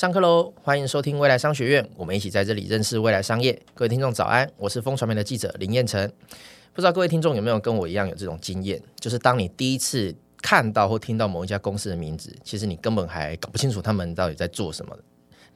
上课喽！欢迎收听未来商学院，我们一起在这里认识未来商业。各位听众早安，我是风传媒的记者林彦辰。不知道各位听众有没有跟我一样有这种经验，就是当你第一次看到或听到某一家公司的名字，其实你根本还搞不清楚他们到底在做什么。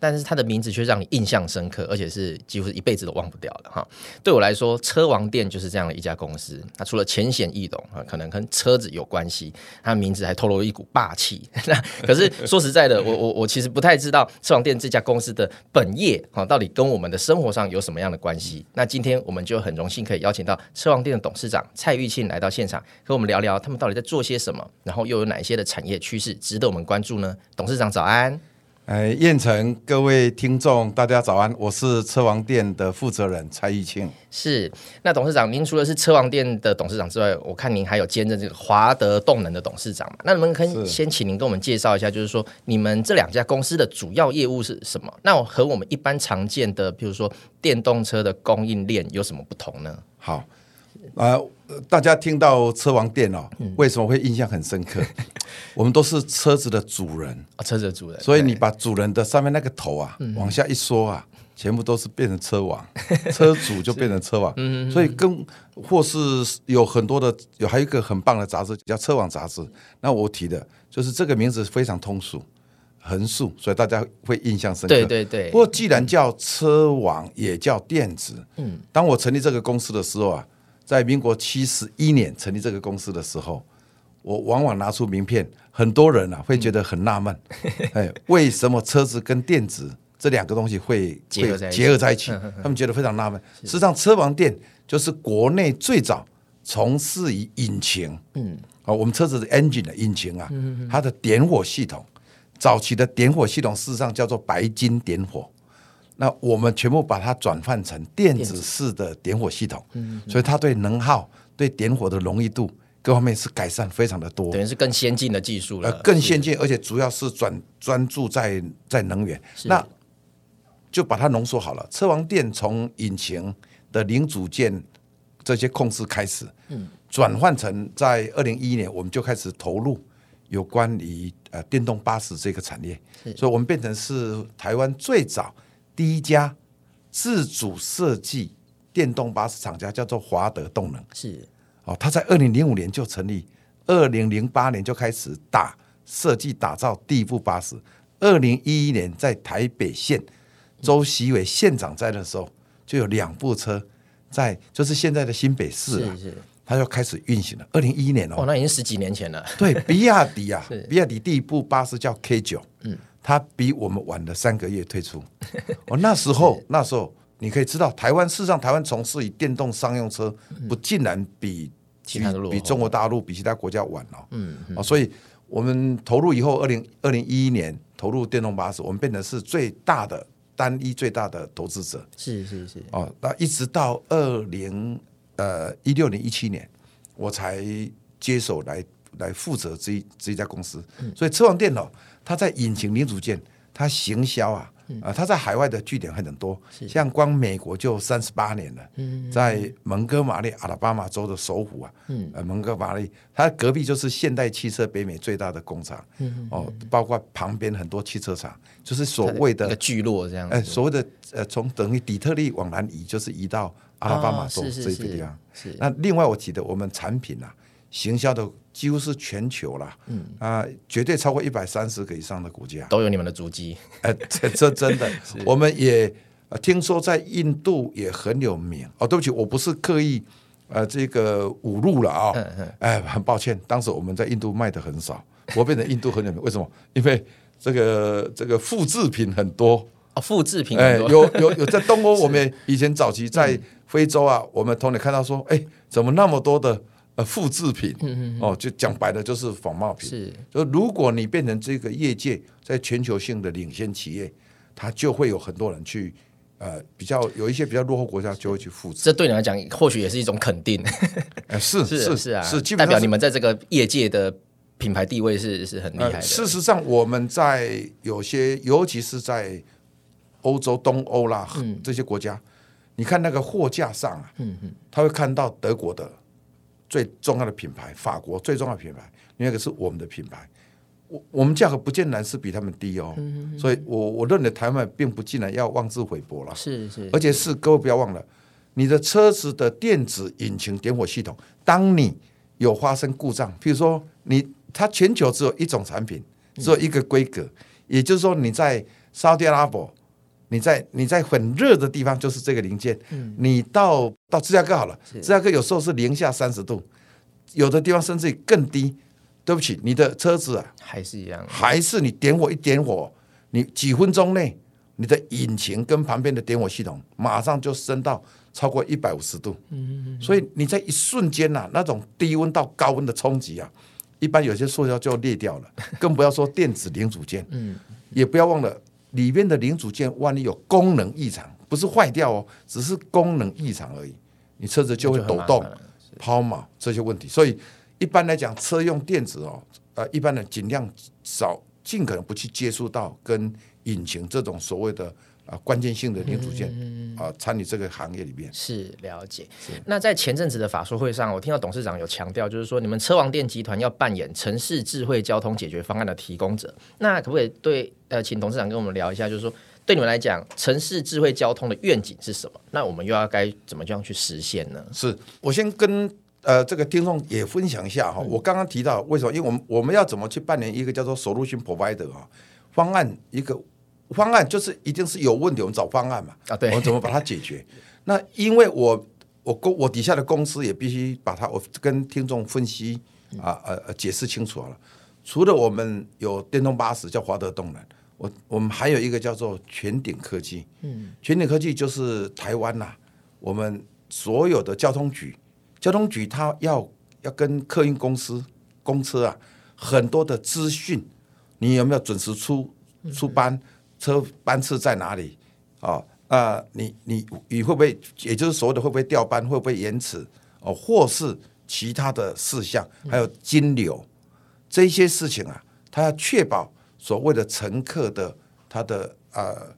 但是他的名字却让你印象深刻，而且是几乎是一辈子都忘不掉的哈。对我来说，车王店就是这样的一家公司。它除了浅显易懂啊，可能跟车子有关系，它的名字还透露了一股霸气。那可是说实在的，我我我其实不太知道车王店这家公司的本业哈，到底跟我们的生活上有什么样的关系。那今天我们就很荣幸可以邀请到车王店的董事长蔡玉庆来到现场，和我们聊聊他们到底在做些什么，然后又有哪些的产业趋势值得我们关注呢？董事长早安。哎，燕城，各位听众，大家早安！我是车王店的负责人蔡玉庆。是，那董事长，您除了是车王店的董事长之外，我看您还有兼任这个华德动能的董事长嘛？那能不能可以先请您跟我们介绍一下，就是说你们这两家公司的主要业务是什么？那我和我们一般常见的，比如说电动车的供应链有什么不同呢？好。啊、呃，大家听到车王店哦，为什么会印象很深刻？嗯、我们都是车子的主人，哦、车子的主人，所以你把主人的上面那个头啊，嗯、往下一缩啊，全部都是变成车王，车主就变成车王。是所以跟或是有很多的，有还有一个很棒的杂志叫《车王杂志》，那我提的就是这个名字非常通俗，横竖，所以大家会印象深刻。对对对。不过既然叫车王，也叫电子。嗯。当我成立这个公司的时候啊。在民国七十一年成立这个公司的时候，我往往拿出名片，很多人啊会觉得很纳闷，哎，为什么车子跟电子这两个东西会结合在结合在一起？他们觉得非常纳闷。实际上，车王电就是国内最早从事于引擎，嗯，啊，我们车子的 engine 的引擎啊，它的点火系统，早期的点火系统事实上叫做白金点火。那我们全部把它转换成电子式的点火系统，所以它对能耗、对点火的容易度各方面是改善非常的多，等于是更先进的技术了。更先进，而且主要是转专注在在能源。那就把它浓缩好了。车王电从引擎的零组件这些控制开始，转换成在二零一一年我们就开始投入有关于呃电动巴士这个产业，所以我们变成是台湾最早。第一家自主设计电动巴士厂家叫做华德动能，是。哦，他在二零零五年就成立，二零零八年就开始打设计打造第一部巴士，二零一一年在台北县周习伟县长在的时候，就有两部车在，就是现在的新北市啊，是是。他就开始运行了。二零一一年哦，哦，那已经十几年前了。对，比亚迪啊，比亚迪第一部巴士叫 K 九，嗯。他比我们晚了三个月推出。哦，那时候 那时候你可以知道，台湾事实上台湾从事于电动商用车，不竟然比其他的比中国大陆比其他国家晚了。嗯，嗯，哦，所以我们投入以后，二零二零一一年投入电动巴士，我们变成是最大的单一最大的投资者。是是是。哦，那一直到二零呃一六年一七年，我才接手来来负责这一这一家公司。所以车王电脑。它在引擎零组件，它行销啊，啊，它在海外的据点很多，像光美国就三十八年了，在蒙哥马利阿拉巴马州的首府啊，呃，蒙哥马利，它隔壁就是现代汽车北美最大的工厂，哦，包括旁边很多汽车厂，就是所谓的聚落这样，哎，所谓的呃，从等于底特律往南移，就是移到阿拉巴马州这个地方。那另外我记得我们产品啊，行销的。几乎是全球了，嗯啊，绝对超过一百三十个以上的国家都有你们的足迹。哎，这这真的，我们也听说在印度也很有名。哦，对不起，我不是刻意呃这个侮辱了啊。嗯嗯、哎，很抱歉，当时我们在印度卖的很少，我变成印度很有名。为什么？因为这个这个复制品很多啊，复制品。哎，有有有在东欧，我们以前早期在非洲啊，我们同你看到说，哎，怎么那么多的。呃，复制品，哦，就讲白了就是仿冒品。是，就如果你变成这个业界在全球性的领先企业，它就会有很多人去，呃，比较有一些比较落后国家就会去复制。这对你来讲，或许也是一种肯定。呃、是是是，是啊，是代表你们在这个业界的品牌地位是是很厉害的、呃。事实上，我们在有些，尤其是在欧洲、东欧啦、嗯、这些国家，你看那个货架上啊，嗯嗯，他会看到德国的。最重要的品牌，法国最重要的品牌，另外一个是我们的品牌，我我们价格不见得是比他们低哦。嗯、哼所以我我认为台湾并不尽然要妄自菲薄了。是是，而且是各位不要忘了，你的车子的电子引擎点火系统，当你有发生故障，譬如说你它全球只有一种产品，只有一个规格，嗯、也就是说你在沙特阿拉伯，你在你在很热的地方就是这个零件，嗯、你到到芝加哥好了，芝加哥有时候是零下三十度，有的地方甚至于更低。对不起，你的车子啊，还是一样，还是你点火一点火，你几分钟内，你的引擎跟旁边的点火系统马上就升到超过一百五十度。嗯嗯嗯。所以你在一瞬间呐、啊，那种低温到高温的冲击啊，一般有些塑料就裂掉了，更不要说电子零组件。嗯。也不要忘了，里面的零组件万一有功能异常，不是坏掉哦，只是功能异常而已，你车子就会抖动、抛锚这些问题。所以。一般来讲，车用电子哦，呃，一般的尽量少，尽可能不去接触到跟引擎这种所谓的啊、呃、关键性的零组件啊，参与、呃、这个行业里面。是了解。是那在前阵子的法说会上，我听到董事长有强调，就是说你们车王电集团要扮演城市智慧交通解决方案的提供者。那可不可以对呃，请董事长跟我们聊一下，就是说对你们来讲，城市智慧交通的愿景是什么？那我们又要该怎么这样去实现呢？是我先跟。呃，这个听众也分享一下哈，我刚刚提到为什么？因为我们我们要怎么去扮演一个叫做 solution provider 啊，方案一个方案就是一定是有问题，我们找方案嘛啊，对，我们怎么把它解决？那因为我我公我底下的公司也必须把它我跟听众分析啊呃呃解释清楚了。除了我们有电动巴士叫华德动能，我我们还有一个叫做全鼎科技，嗯，全鼎科技就是台湾呐，我们所有的交通局。交通局它要要跟客运公司公车啊，很多的资讯，你有没有准时出出班？车班次在哪里？啊、哦、啊、呃，你你你会不会，也就是所谓的会不会调班，会不会延迟？哦，或是其他的事项，还有金流这些事情啊，他要确保所谓的乘客的他的呃，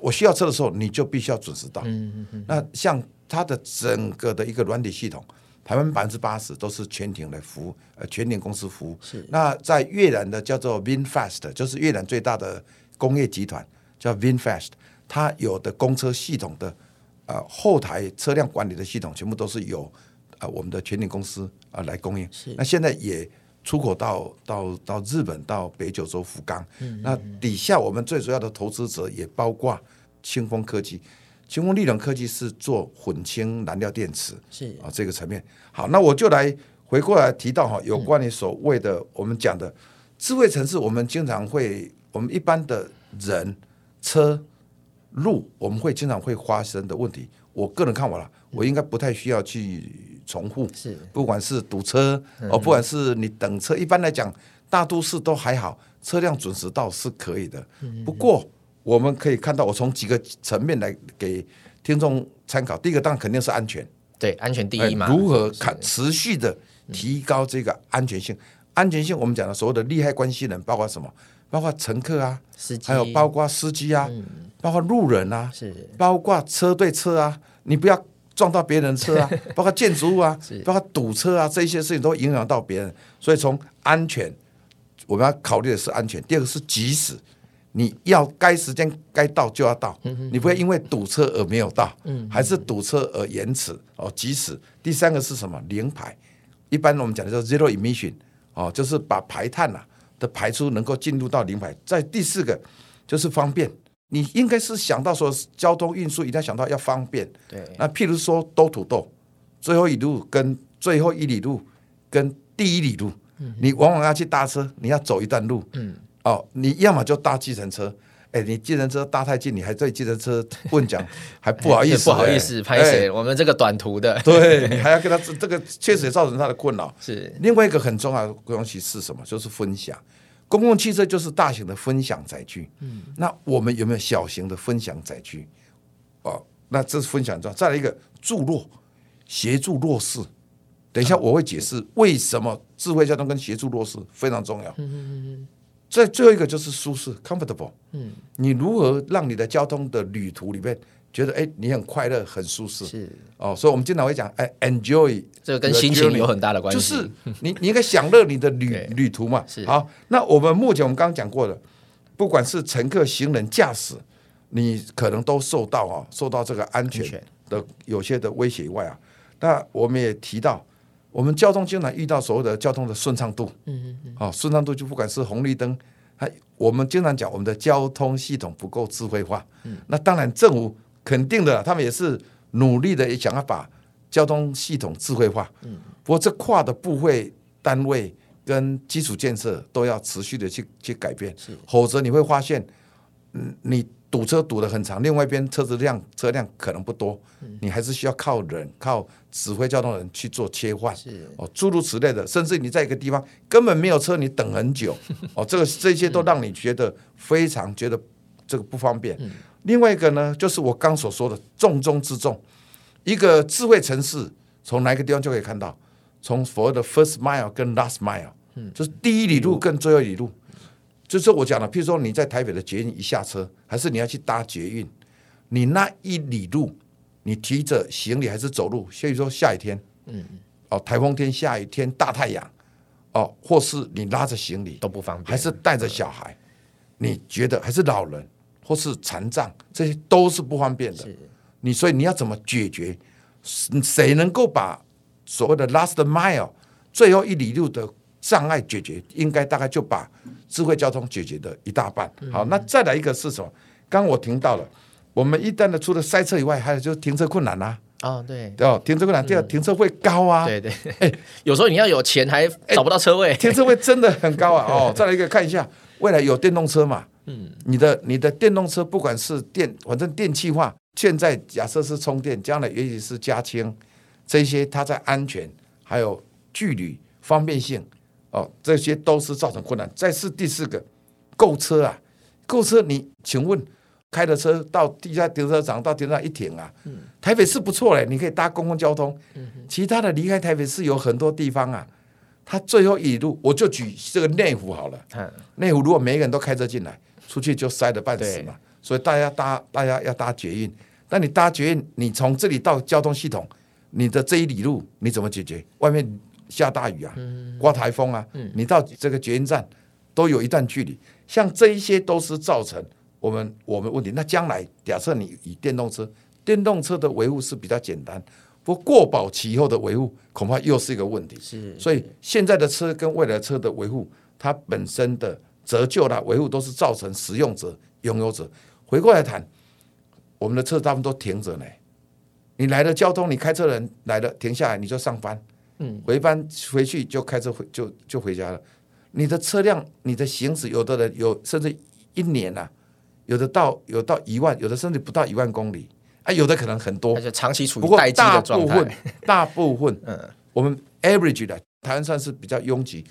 我需要车的时候，你就必须要准时到。嗯嗯嗯那像。它的整个的一个软体系统，台湾百分之八十都是全艇来服务，呃，全艇公司服务。是。那在越南的叫做 VinFast，就是越南最大的工业集团，叫 VinFast，它有的公车系统的呃后台车辆管理的系统，全部都是由呃我们的全鼎公司啊、呃、来供应。是。那现在也出口到到到日本，到北九州福冈。嗯，嗯。那底下我们最主要的投资者也包括清风科技。清风立能科技是做混氢燃料电池，是啊，这个层面。好，那我就来回过来提到哈，有关于所谓的我们讲的智慧城市，我们经常会，我们一般的人、车、路，我们会经常会发生的问题。我个人看完了，我应该不太需要去重复。是，不管是堵车，哦，不管是你等车，一般来讲，大都市都还好，车辆准时到是可以的。不过。我们可以看到，我从几个层面来给听众参考。第一个当然肯定是安全，对，安全第一嘛。如何看持续的提高这个安全性？安全性我们讲的所有的利害关系人，包括什么？包括乘客啊，还有包括司机啊，包括路人啊，是，包括车对车啊，你不要撞到别人车啊，包括建筑物啊，包括堵车啊，这些事情都影响到别人。所以从安全，我们要考虑的是安全。第二个是及时。你要该时间该到就要到，你不会因为堵车而没有到，还是堵车而延迟哦。及时第三个是什么？零排，一般我们讲的叫 zero emission 哦，就是把排碳呐的排出能够进入到零排。在第四个就是方便，你应该是想到说交通运输一定要想到要方便。对，那譬如说 door to door，最后一路跟最后一里路跟第一里路，嗯你往往要去搭车，你要走一段路。嗯。哦，你要么就搭计程车，哎，你计程车搭太近，你还对计程车问讲，还不好意思，不好意思，拍谁我们这个短途的，对你还要跟他这个，确实也造成他的困扰。是另外一个很重要的东西是什么？就是分享，公共汽车就是大型的分享载具。嗯，那我们有没有小型的分享载具？哦，那这是分享重要。再来一个助弱，协助弱势。等一下我会解释为什么智慧交通跟协助弱势非常重要。嗯嗯嗯。在最后一个就是舒适 （comfortable）。嗯，你如何让你的交通的旅途里面觉得哎，你很快乐、很舒适？是哦，所以我们经常会讲哎，enjoy，这个跟心情有很大的关系。就是你，你应该享乐你的旅旅途嘛。是好，那我们目前我们刚刚讲过的，不管是乘客、行人、驾驶，你可能都受到啊，受到这个安全的有些的威胁以外啊，那我们也提到。我们交通经常遇到所谓的交通的顺畅度，嗯嗯嗯，好，顺畅度就不管是红绿灯，还我们经常讲我们的交通系统不够智慧化，嗯，那当然政府肯定的，他们也是努力的也想要把交通系统智慧化，嗯，不过这跨的部会单位跟基础建设都要持续的去去改变，是，否则你会发现，嗯，你。堵车堵得很长，另外一边车子量车辆可能不多，嗯、你还是需要靠人靠指挥交通人去做切换，是哦，诸如此类的，甚至你在一个地方根本没有车，你等很久，哦，这个这些都让你觉得非常觉得这个不方便。嗯、另外一个呢，就是我刚所说的重中之重，一个智慧城市从哪个地方就可以看到，从所谓的 first mile 跟 last mile，嗯，就是第一里路跟最后一里路。就是我讲的，譬如说你在台北的捷运一下车，还是你要去搭捷运，你那一里路，你提着行李还是走路？所以说下雨天，嗯哦，台风天、下雨天、大太阳，哦，或是你拉着行李都不方便，还是带着小孩，你觉得还是老人或是残障，这些都是不方便的。你所以你要怎么解决？谁能够把所谓的 last mile 最后一里路的障碍解决？应该大概就把。智慧交通解决的一大半。好，那再来一个是什么？刚我听到了，我们一旦的除了塞车以外，还有就是停车困难啊。哦，对，对哦，停车困难。第二，停车费高啊。对对。哎，有时候你要有钱还找不到车位，停车费真的很高啊。哦，再来一个看一下，未来有电动车嘛？嗯，你的你的电动车不管是电，反正电气化，现在假设是充电，将来也许是加氢，这些它在安全还有距离方便性。哦，这些都是造成困难。再是第四个，购车啊，购车你请问开的车到地下停车场到停车场一停啊，嗯、台北市不错嘞，你可以搭公共交通。嗯、其他的离开台北市有很多地方啊，他最后一路我就举这个内湖好了。嗯、内湖如果每一个人都开车进来，出去就塞得半死嘛。所以大家搭大家要搭捷运，那你搭捷运，你从这里到交通系统，你的这一里路你怎么解决？外面。下大雨啊，刮台风啊，你到这个捷运站都有一段距离，像这一些都是造成我们我们问题。那将来假设你以电动车，电动车的维护是比较简单，不过过保期以后的维护恐怕又是一个问题。是，所以现在的车跟未来车的维护，它本身的折旧啦、维护都是造成使用者、拥有者。回过来谈，我们的车大部分都停着呢。你来了交通，你开车人来了停下来，你就上班。嗯，回班回去就开车回就就回家了。你的车辆，你的行驶，有的人有甚至一年呐、啊，有的到有到一万，有的甚至不到一万公里。啊，有的可能很多，而且长期处于待机的状态。不过大部分，大部分，嗯，我们 average 的台湾算是比较拥挤，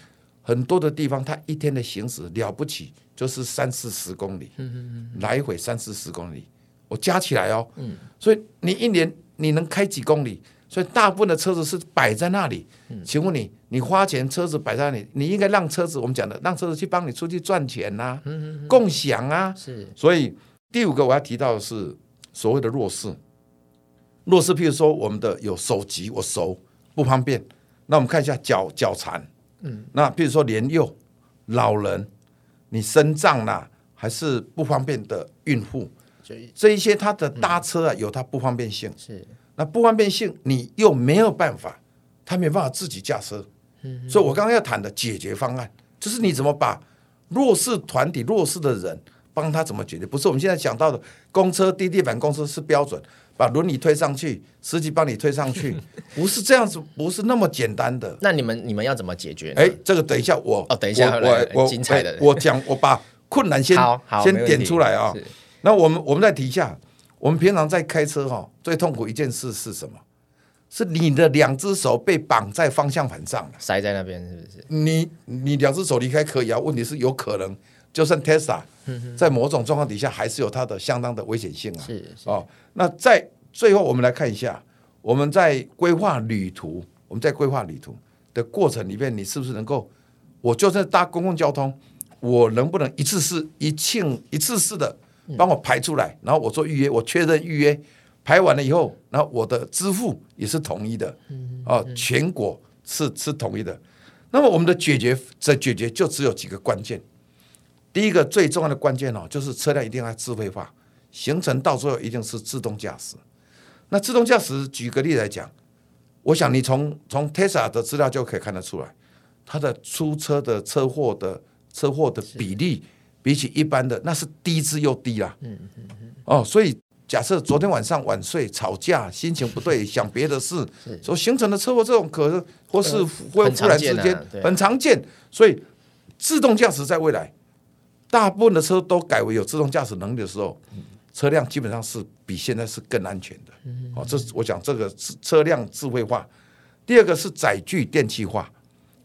很多的地方，它一天的行驶了不起就是三四十公里，嗯嗯嗯，来回三四十公里，我加起来哦，嗯，所以你一年你能开几公里？所以大部分的车子是摆在那里，请问你，你花钱车子摆在那里，你应该让车子，我们讲的让车子去帮你出去赚钱呐、啊，共享啊。是。所以第五个我要提到的是所谓的弱势，弱势，譬如说我们的有手疾，我手不方便，那我们看一下脚脚残，嗯，那譬如说年幼、老人，你身障啦，还是不方便的孕妇，这一些他的搭车啊有他不方便性。是。那不方便性，你又没有办法，他没有办法自己驾车，嗯、所以我刚刚要谈的解决方案，就是你怎么把弱势团体、弱势的人帮他怎么解决？不是我们现在讲到的公车、低地板公车是标准，把轮椅推上去，司机帮你推上去，不是这样子，不是那么简单的。那你们你们要怎么解决？哎，这个等一下我哦，等一下我我精彩的，我讲我把困难先先点出来啊。那我们我们再提一下。我们平常在开车哈，最痛苦一件事是什么？是你的两只手被绑在方向盘上了，塞在那边，是不是？你你两只手离开可以啊，问题是有可能，就算 Tesla 在某种状况底下，还是有它的相当的危险性啊。是，是哦。那在最后，我们来看一下，我们在规划旅途，我们在规划旅途的过程里面，你是不是能够？我就算搭公共交通，我能不能一次是一庆一次式的帮我排出来，然后我做预约，我确认预约排完了以后，然后我的支付也是统一的，哦，全国是是统一的。那么我们的解决这解决就只有几个关键。第一个最重要的关键哦，就是车辆一定要智慧化，行程到最后一定是自动驾驶。那自动驾驶，举个例来讲，我想你从从 Tesla 的资料就可以看得出来，它的出车的车祸的车祸的比例，比起一般的那是低之又低啦。嗯嗯嗯。哦，所以假设昨天晚上晚睡吵架，心情不对，想别的事，所形成的车祸这种可能或是会忽然之间很常见，所以自动驾驶在未来。大部分的车都改为有自动驾驶能力的时候，车辆基本上是比现在是更安全的。哦，这是我讲这个车辆智慧化。第二个是载具电气化，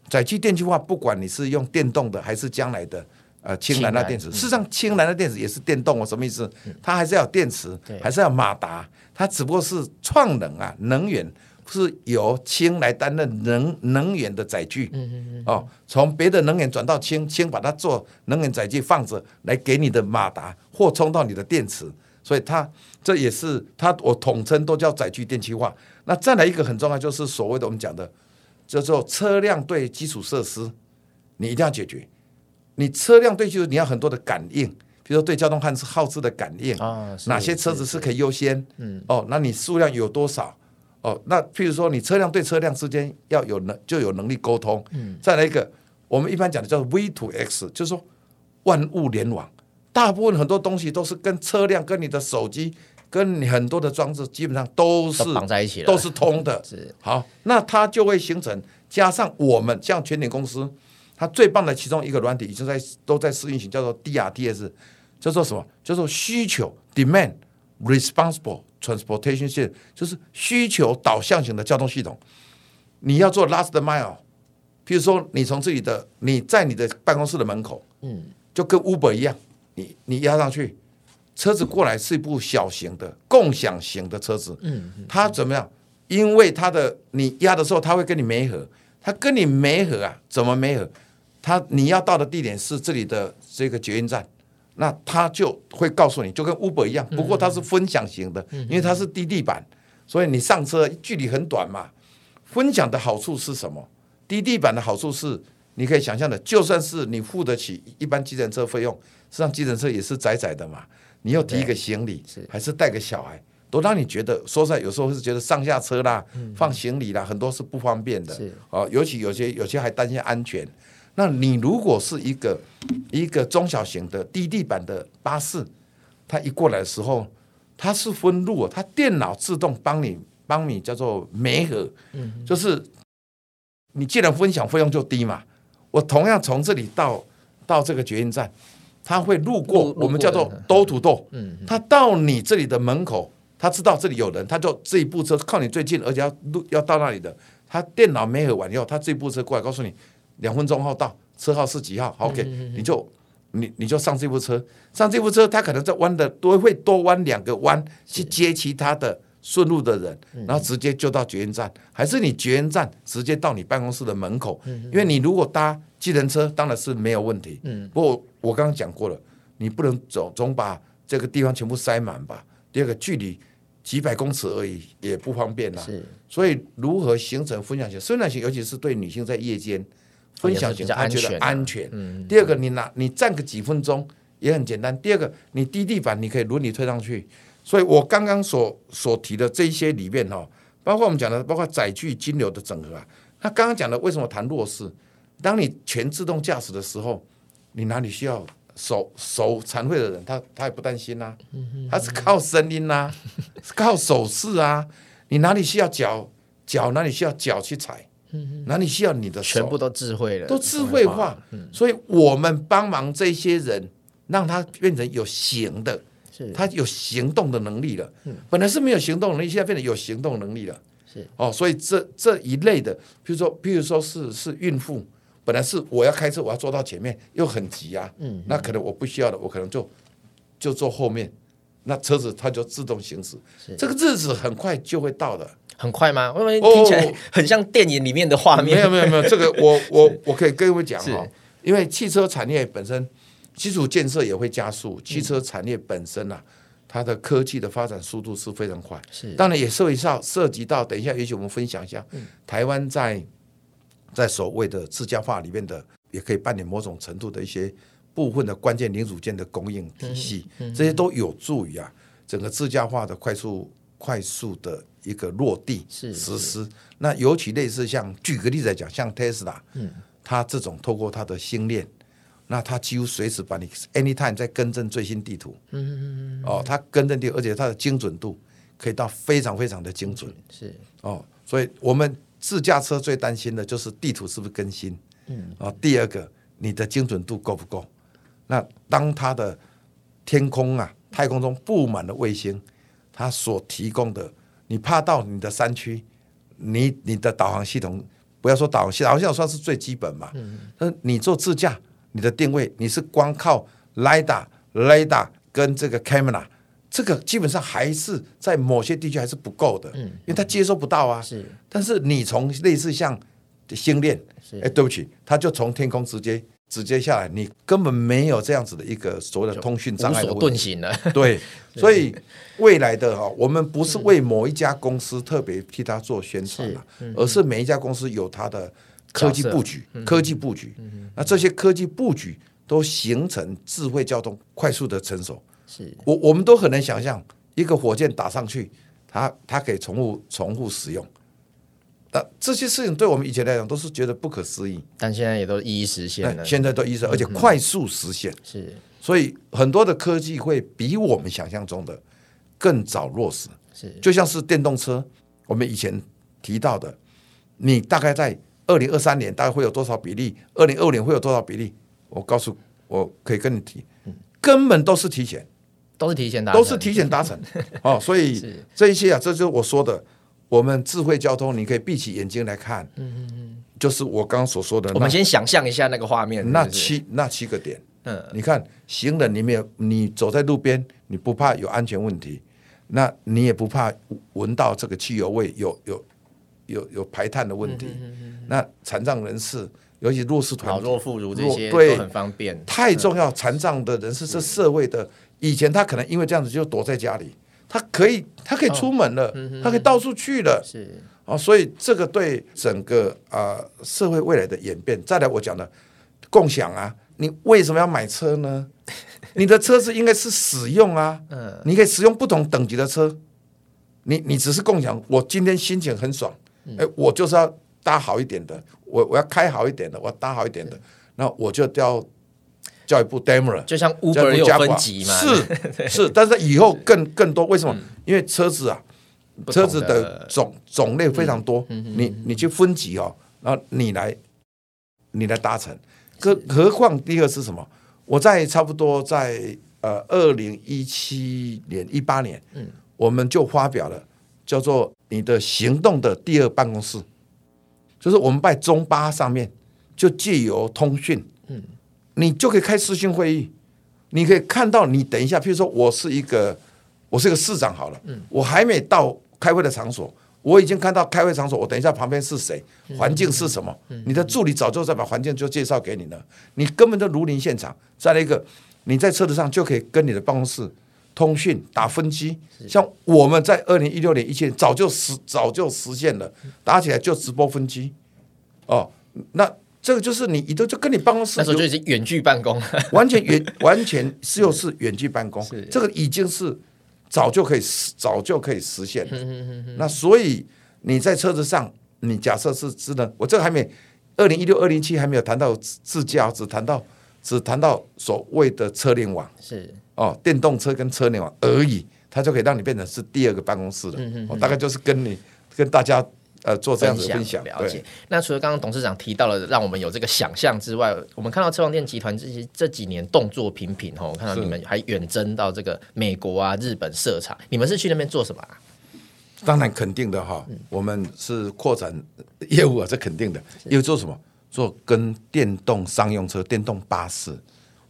载具电气化，不管你是用电动的还是将来的呃氢燃料电池，事实上氢燃料电池也是电动哦，什么意思？它还是要电池，还是要马达，它只不过是创能啊，能源。是由氢来担任能能源的载具，哦，从别的能源转到氢，氢把它做能源载具放着，来给你的马达或充到你的电池，所以它这也是它我统称都叫载具电气化。那再来一个很重要，就是所谓的我们讲的叫做车辆对基础设施，你一定要解决。你车辆对就是你要很多的感应，比如说对交通汉耗资的感应啊，哪些车子是可以优先，哦，那你数量有多少？哦，那譬如说，你车辆对车辆之间要有能就有能力沟通。嗯，再来一个，我们一般讲的叫 V to X，就是说万物联网。大部分很多东西都是跟车辆、跟你的手机、跟你很多的装置，基本上都是绑在一起了，都是通的。是好，那它就会形成，加上我们像全鼎公司，它最棒的其中一个软体已经在都在试运行，叫做 DRTS，叫做什么？叫做需求 Demand Responsible。Transportation 线就是需求导向型的交通系统。你要做 last mile，譬如说你从这里的你在你的办公室的门口，嗯，就跟 Uber 一样，你你压上去，车子过来是一部小型的共享型的车子，嗯，它怎么样？因为它的你压的时候，它会跟你没合，它跟你没合啊，怎么没合？它你要到的地点是这里的这个捷运站。那他就会告诉你，就跟 Uber 一样，不过它是分享型的，因为它是低地板，所以你上车距离很短嘛。分享的好处是什么？低地板的好处是，你可以想象的，就算是你付得起一般计程车费用，实际上计程车也是窄窄的嘛。你要提一个行李，还是带个小孩，都让你觉得说实在，有时候是觉得上下车啦、放行李啦，很多是不方便的。哦，尤其有些有些还担心安全。那你如果是一个一个中小型的低地板的巴士，它一过来的时候，它是分路，它电脑自动帮你帮你叫做媒合，就是你既然分享费用就低嘛，我同样从这里到到这个捷运站，它会路过我们叫做 door to door，它到你这里的门口，它知道这里有人，它就这一部车靠你最近，而且要路要到那里的，它电脑媒合完以后，它这一部车过来告诉你。两分钟后到，车号是几号？OK，你就你你就上这部车，上这部车，他可能在弯的多会多弯两个弯去接其他的顺路的人，然后直接就到捷运站，还是你捷运站直接到你办公室的门口？因为你如果搭计程车，当然是没有问题。不过我刚刚讲过了，你不能总总把这个地方全部塞满吧？第二个，距离几百公尺而已，也不方便呐。所以如何形成分享型？分享型尤其是对女性在夜间。分享型，他觉得安全。第二个，你拿你站个几分钟也很简单。第二个，你低地板你可以轮椅推上去。所以我刚刚所所提的这一些里面哈，包括我们讲的，包括载具金流的整合啊。他刚刚讲的为什么谈弱势？当你全自动驾驶的时候，你哪里需要手手残废的人？他他也不担心呐、啊，他是靠声音呐、啊，是靠手势啊。你哪里需要脚脚？哪里需要脚去踩？哪里需要你的？全部都智慧了，都智慧化。所以我们帮忙这些人，让他变成有行的，他有行动的能力了。本来是没有行动能力，现在变成有行动能力了。是哦，所以这这一类的，比如说，比如说是是孕妇，本来是我要开车，我要坐到前面，又很急啊。嗯，那可能我不需要的，我可能就就坐后面，那车子它就自动行驶。这个日子很快就会到的。很快吗？因为听起来很像电影里面的画面。没有没有没有，这个 我我我可以跟各位讲哈，因为汽车产业本身基础建设也会加速，汽车产业本身啊，它的科技的发展速度是非常快。是，当然也涉及到涉及到，等一下也许我们分享一下，嗯、台湾在在所谓的自驾化里面的，也可以扮演某种程度的一些部分的关键零组件的供应体系，嗯嗯、这些都有助于啊整个自驾化的快速快速的一个落地实施。那尤其类似像举个例子来讲，像 Tesla，嗯，它这种透过它的星链。那它几乎随时把你 anytime 在更正最新地图，嗯嗯嗯哦，它更正地图，而且它的精准度可以到非常非常的精准，是。哦，所以我们自驾车最担心的就是地图是不是更新，嗯，啊，第二个你的精准度够不够？那当它的天空啊，太空中布满了卫星，它所提供的，你怕到你的山区，你你的导航系统，不要说导航系统，导航系统算是最基本嘛，嗯，那你做自驾。你的定位，你是光靠 lidar、雷达跟这个 camera，这个基本上还是在某些地区还是不够的，嗯，因为它接收不到啊。是，但是你从类似像星链，哎，对不起，它就从天空直接直接下来，你根本没有这样子的一个所谓的通讯障碍的问题。无所遁形了。对，所以未来的哈，我们不是为某一家公司特别替他做宣传了，而是每一家公司有它的。科技布局，科技布局，嗯、那这些科技布局都形成智慧交通快速的成熟。是我我们都很难想象，一个火箭打上去，它它可以重复重复使用。那这些事情对我们以前来讲都是觉得不可思议，但现在也都一一实现了。现在都一一实现，而且快速实现。嗯、是，所以很多的科技会比我们想象中的更早落实。是，就像是电动车，我们以前提到的，你大概在。二零二三年大概会有多少比例？二零二五年会有多少比例？我告诉我可以跟你提，根本都是提前，都是提前达，都是提前达成。哦，所以这一些啊，这就是我说的，我们智慧交通，你可以闭起眼睛来看，嗯嗯嗯，就是我刚刚所说的。我们先想象一下那个画面，那七那七个点，嗯，你看行人里面，你走在路边，你不怕有安全问题，那你也不怕闻到这个汽油味，有有。有有排碳的问题，那残障人士，尤其弱势团体、老弱妇孺这些都很方便。太重要，残障的人士是社会的。以前他可能因为这样子就躲在家里，他可以他可以出门了，他可以到处去了。是啊，所以这个对整个啊社会未来的演变，再来我讲的共享啊，你为什么要买车呢？你的车子应该是使用啊，嗯，你可以使用不同等级的车。你你只是共享，我今天心情很爽。哎、欸，我就是要搭好一点的，我我要开好一点的，我要搭好一点的，那我就叫叫一部 Daimler，就像 Uber 有分级嘛，是 是，但是以后更更多，为什么？嗯、因为车子啊，车子的种种类非常多，嗯、你你去分级哦，然后你来你来搭乘，何何况第二个是什么？我在差不多在呃二零一七年一八年，嗯，我们就发表了叫做。你的行动的第二办公室，就是我们在中巴上面就借由通讯，嗯，你就可以开视讯会议，你可以看到你等一下，譬如说我是一个我是一个市长好了，嗯，我还没到开会的场所，我已经看到开会场所，我等一下旁边是谁，环境是什么，你的助理早就在把环境就介绍给你了，你根本就如临现场。再来一个，你在车子上就可以跟你的办公室。通讯打分机，像我们在二零一六年、一七年早就实早就实现了，打起来就直播分机。哦，那这个就是你，你都就跟你办公室那时候就已经远距办公，完全远 完全是又是远距办公，这个已经是早就可以早就可以实现。那所以你在车子上，你假设是智能，我这个还没二零一六、二零七还没有谈到自驾，只谈到只谈到所谓的车联网是。哦，电动车跟车联网而已，它就可以让你变成是第二个办公室了。嗯哼哼，大概就是跟你跟大家呃做这样子的分享了解。那除了刚刚董事长提到了让我们有这个想象之外，我们看到车王电集团这些这几年动作频频哦，我看到你们还远征到这个美国啊、日本设厂，你们是去那边做什么啊？当然肯定的哈，嗯、我们是扩展 业务啊，这肯定的。因为做什么？做跟电动商用车、电动巴士。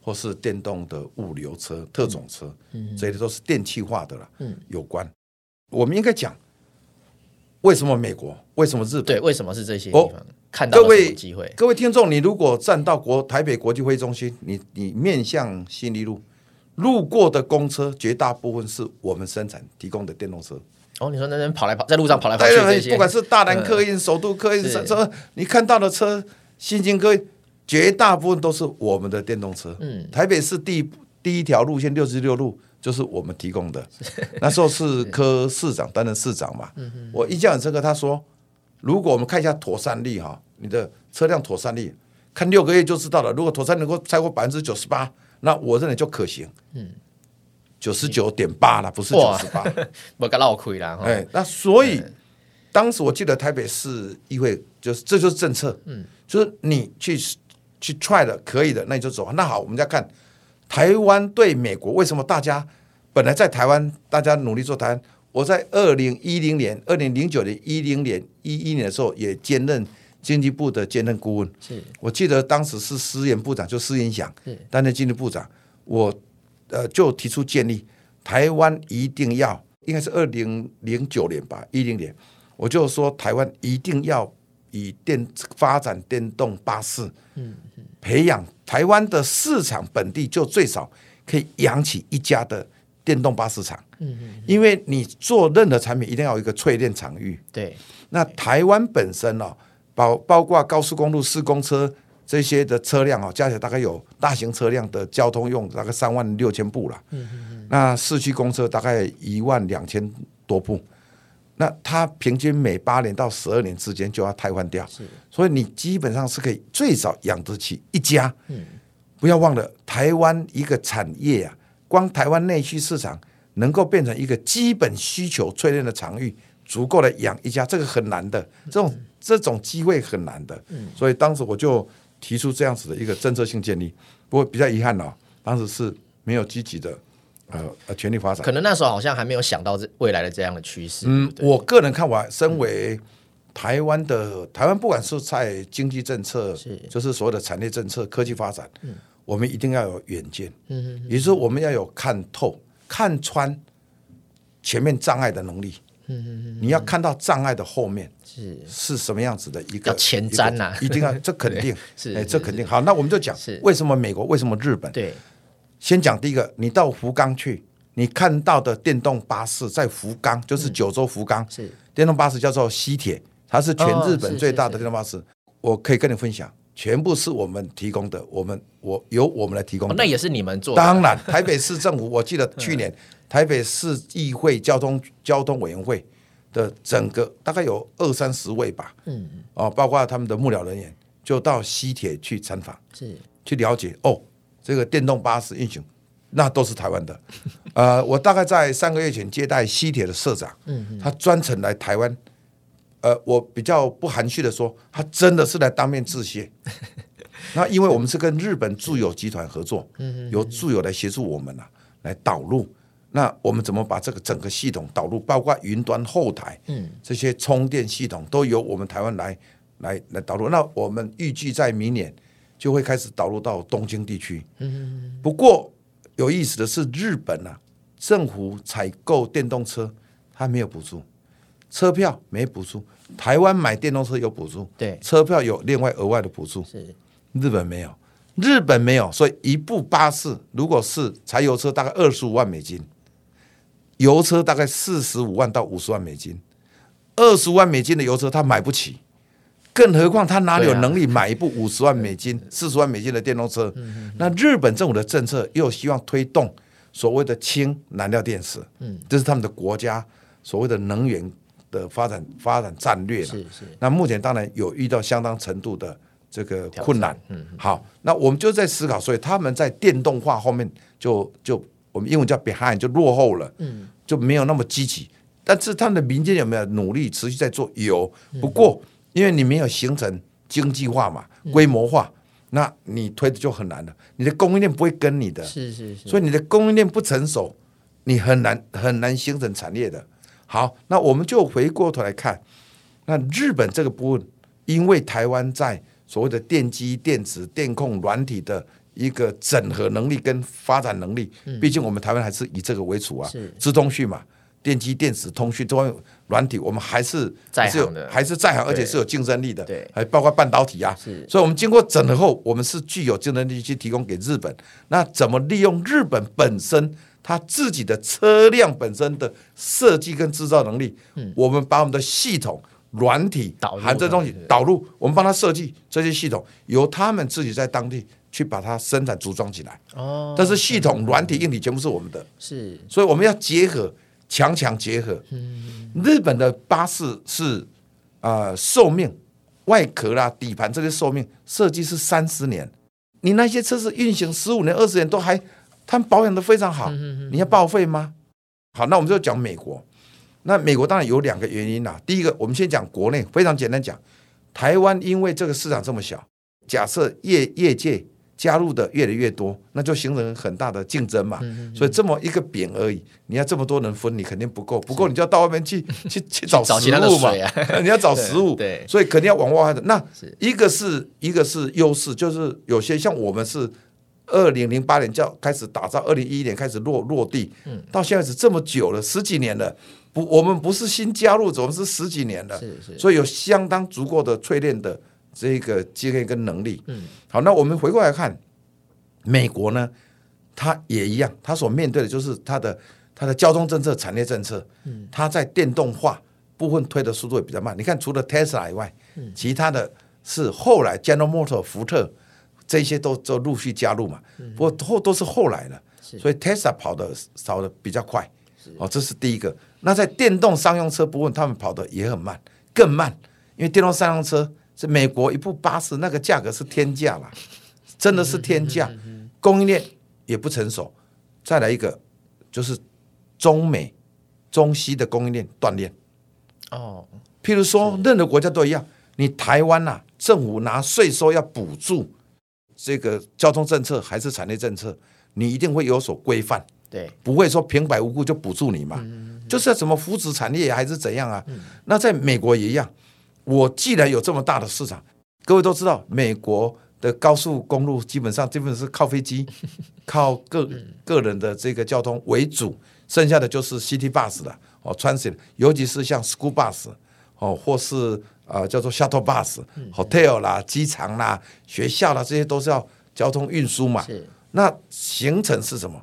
或是电动的物流车、特种车，嗯、这些都是电气化的了，嗯、有关。我们应该讲，为什么美国？为什么日本？对，为什么是这些地方？哦、看到各位机会？各位听众，你如果站到国台北国际会议中心，你你面向信义路，路过的公车绝大部分是我们生产提供的电动车。哦，你说那人跑来跑，在路上跑来跑去不管是大南客运、嗯、首都客运什么，你看到的车，新京客运绝大部分都是我们的电动车。嗯，台北市第第一条路线六十六路就是我们提供的。那时候是科 市长担任市长嘛，我印象很深刻。他说，如果我们看一下妥善率哈，你的车辆妥善率，看六个月就知道了。如果妥善能够超过百分之九十八，那我认为就可行。嗯。九十九点八了，不是九十八，我给闹亏了。哎，那所以当时我记得台北市议会就是这就是政策，嗯，就是你去去 try 的可以的，那你就走。那好，我们再看台湾对美国为什么大家本来在台湾大家努力做台湾。我在二零一零年、二零零九年、一零年、一一年的时候也兼任经济部的兼任顾问。是我记得当时是司研部长，就司研祥担任经济部长，我。呃，就提出建议，台湾一定要，应该是二零零九年吧，一零年，我就说台湾一定要以电发展电动巴士，嗯，培养台湾的市场本地就最少可以养起一家的电动巴士厂，嗯嗯，因为你做任何产品一定要有一个淬炼场域，对，那台湾本身哦，包包括高速公路、施工车。这些的车辆哦，加起来大概有大型车辆的交通用大概三万六千部了。嗯嗯嗯。那市区公车大概一万两千多部。那它平均每八年到十二年之间就要汰换掉。是。所以你基本上是可以最少养得起一家。嗯。不要忘了，台湾一个产业啊，光台湾内需市场能够变成一个基本需求淬炼的场域，足够来养一家，这个很难的。这种这种机会很难的。嗯。所以当时我就。提出这样子的一个政策性建议，不过比较遗憾哦，当时是没有积极的呃呃全力发展。可能那时候好像还没有想到这未来的这样的趋势。嗯，我个人看完，身为台湾的台湾，不管是在经济政策，是就是所有的产业政策、科技发展，嗯，我们一定要有远见。嗯嗯，也就是说我们要有看透、看穿前面障碍的能力。嗯嗯嗯，你要看到障碍的后面。是是什么样子的一个前瞻呐？一定要 这肯定是哎，这肯定好。那我们就讲为什么美国，为什么日本？对，先讲第一个，你到福冈去，你看到的电动巴士在福冈，就是九州福冈，是电动巴士叫做西铁，它是全日本最大的电动巴士。我可以跟你分享，全部是我们提供的，我们我由我们来提供的，那也是你们做的。当然，台北市政府，我记得 去年台北市议会交通交通委员会。的整个大概有二三十位吧，嗯，哦，包括他们的幕僚人员，就到西铁去参访，是去了解哦，这个电动巴士运行，那都是台湾的，呃，我大概在三个月前接待西铁的社长，嗯，他专程来台湾，呃，我比较不含蓄的说，他真的是来当面致谢，那因为我们是跟日本住友集团合作，嗯，由住友来协助我们啊，来导入。那我们怎么把这个整个系统导入，包括云端后台，嗯，这些充电系统都由我们台湾来来来导入。那我们预计在明年就会开始导入到东京地区。嗯，不过有意思的是，日本啊，政府采购电动车它没有补助，车票没补助。台湾买电动车有补助，对，车票有另外额外的补助。是，日本没有，日本没有，所以一部巴士如果是柴油车，大概二十五万美金。油车大概四十五万到五十万美金，二十万美金的油车他买不起，更何况他哪里有能力买一部五十万美金、四十万美金的电动车？那日本政府的政策又希望推动所谓的氢燃料电池，嗯，这是他们的国家所谓的能源的发展发展战略了。是是。那目前当然有遇到相当程度的这个困难。嗯。好，那我们就在思考，所以他们在电动化后面就就。我们英文叫 behind 就落后了，嗯，就没有那么积极。但是他们的民间有没有努力持续在做？有。不过因为你没有形成经济化嘛，规模化，那你推的就很难了。你的供应链不会跟你的，是是是。所以你的供应链不成熟，你很难很难形成产业的。好，那我们就回过头来看，那日本这个部分，因为台湾在所谓的电机、电子、电控、软体的。一个整合能力跟发展能力，毕竟我们台湾还是以这个为主啊，是资通讯嘛，电机、电子、通讯这方面软体，我们还是在行的，还是在行，而且是有竞争力的。对，还包括半导体啊。是，所以我们经过整合后，我们是具有竞争力去提供给日本。那怎么利用日本本身它自己的车辆本身的设计跟制造能力？嗯，我们把我们的系统。软体含这东西导入，我们帮他设计这些系统，由他们自己在当地去把它生产组装起来。哦，但是系统、软体、硬体全部是我们的。是，所以我们要结合，强强结合。嗯，日本的巴士是啊，寿命、外壳啦、底盘这些寿命设计是三十年，你那些车子运行十五年、二十年都还，他们保养的非常好，你要报废吗？好，那我们就讲美国。那美国当然有两个原因啦。第一个，我们先讲国内，非常简单讲，台湾因为这个市场这么小，假设业业界加入的越来越多，那就形成很大的竞争嘛。所以这么一个饼而已，你要这么多人分，你肯定不够，不够你就要到外面去 去去找食物嘛。你要找食物，对，所以肯定要往外的。那一个是一个是优势，就是有些像我们是二零零八年就开始打造，二零一一年开始落落地，嗯到现在是这么久了，十几年了。不，我们不是新加入者，我们是十几年了，是是，所以有相当足够的淬炼的这个经验跟能力。嗯，好，那我们回过来看美国呢，它也一样，它所面对的就是它的它的交通政策、产业政策。嗯，它在电动化部分推的速度也比较慢。你看，除了 Tesla 以外，嗯，其他的是后来 General Motors、福特这些都都陆续加入嘛。嗯，不过后都是后来的，所以 Tesla 跑的少的比较快。哦，这是第一个。那在电动商用车部分，他们跑的也很慢，更慢，因为电动商用车是美国一部巴士，那个价格是天价了，真的是天价，供应链也不成熟。再来一个，就是中美、中西的供应链断裂。哦，譬如说，任何国家都一样，你台湾呐、啊，政府拿税收要补助这个交通政策还是产业政策，你一定会有所规范。对，不会说平白无故就补助你嘛。嗯就是要怎么扶持产业还是怎样啊？嗯、那在美国也一样。我既然有这么大的市场，各位都知道，美国的高速公路基本上基本是靠飞机、靠个个人的这个交通为主，剩下的就是 City Bus 了哦，Transit，尤其是像 School Bus 哦，或是啊、呃、叫做 Shuttle Bus、嗯、Hotel 啦、机场啦、学校啦，这些都是要交通运输嘛。是那行程是什么？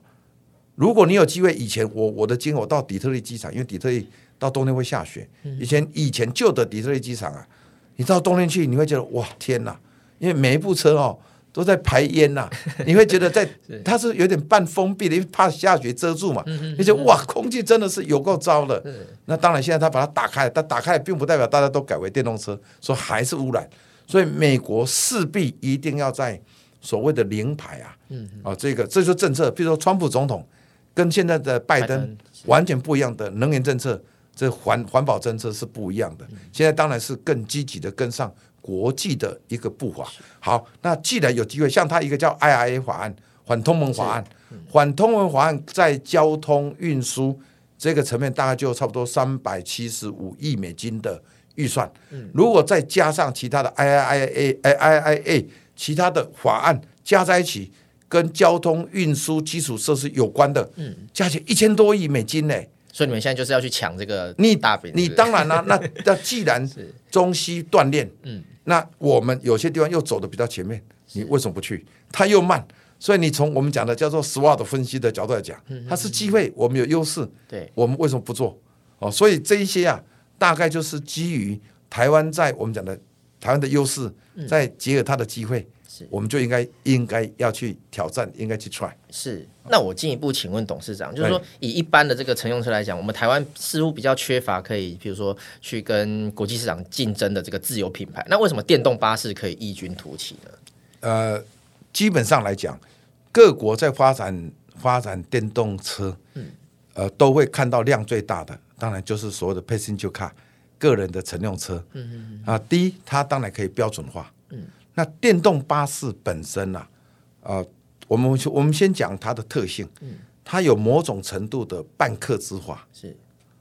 如果你有机会，以前我我的经，我到底特律机场，因为底特律到冬天会下雪。以前以前旧的底特律机场啊，你到冬天去，你会觉得哇天哪！因为每一部车哦都在排烟呐，你会觉得在它是有点半封闭的，因为怕下雪遮住嘛。你觉得哇，空气真的是有够糟的。那当然，现在它把它打开，但打开并不代表大家都改为电动车，说还是污染。所以美国势必一定要在所谓的零排啊，啊这个这就是政策，比如说川普总统。跟现在的拜登完全不一样的能源政策，这环环保政策是不一样的。现在当然是更积极的跟上国际的一个步伐。好，那既然有机会，像他一个叫 IRA 法案，反通盟法案，反通盟法案在交通运输这个层面，大概就差不多三百七十五亿美金的预算。如果再加上其他的 IIA、IIA 其他的法案加在一起。跟交通运输基础设施有关的，嗯，加起来一千多亿美金呢。所以你们现在就是要去抢这个你大饼。你当然啦，那 那既然中西锻炼，嗯，那我们有些地方又走的比较前面，你为什么不去？它又慢，所以你从我们讲的叫做 SWOT 分析的角度来讲，它是机会，我们有优势，对，我们为什么不做？哦，所以这一些啊，大概就是基于台湾在我们讲的台湾的优势，再结合它的机会。我们就应该应该要去挑战，应该去 try。是，那我进一步请问董事长，就是说以一般的这个乘用车来讲，我们台湾似乎比较缺乏可以，比如说去跟国际市场竞争的这个自有品牌。那为什么电动巴士可以异军突起呢？呃，基本上来讲，各国在发展发展电动车，嗯，呃，都会看到量最大的，当然就是所谓的 passenger car 个人的乘用车。嗯嗯嗯。啊，第一，它当然可以标准化。嗯。那电动巴士本身呐、呃，我们我们先讲它的特性，嗯，它有某种程度的半客制化，是，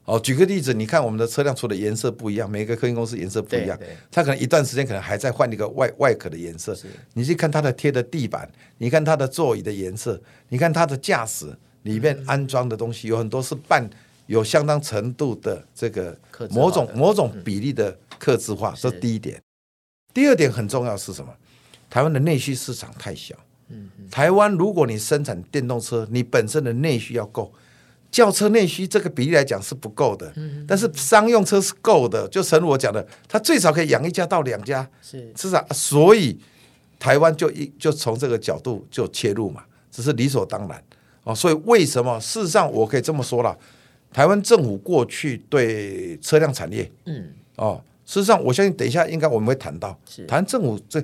哦，举个例子，你看我们的车辆除了颜色不一样，每个客运公司颜色不一样，它可能一段时间可能还在换一个外外壳的颜色，你去看它的贴的地板，你看它的座椅的颜色，你看它的驾驶里面安装的东西有很多是半。有相当程度的这个某种某种比例的克制化，这第一点。第二点很重要是什么？台湾的内需市场太小。台湾如果你生产电动车，你本身的内需要够，轿车内需这个比例来讲是不够的。但是商用车是够的。就正如我讲的，它最少可以养一家到两家，是是啊。所以台湾就一就从这个角度就切入嘛，这是理所当然哦。所以为什么？事实上我可以这么说了，台湾政府过去对车辆产业，嗯哦。事实上，我相信等一下应该我们会谈到谈政府这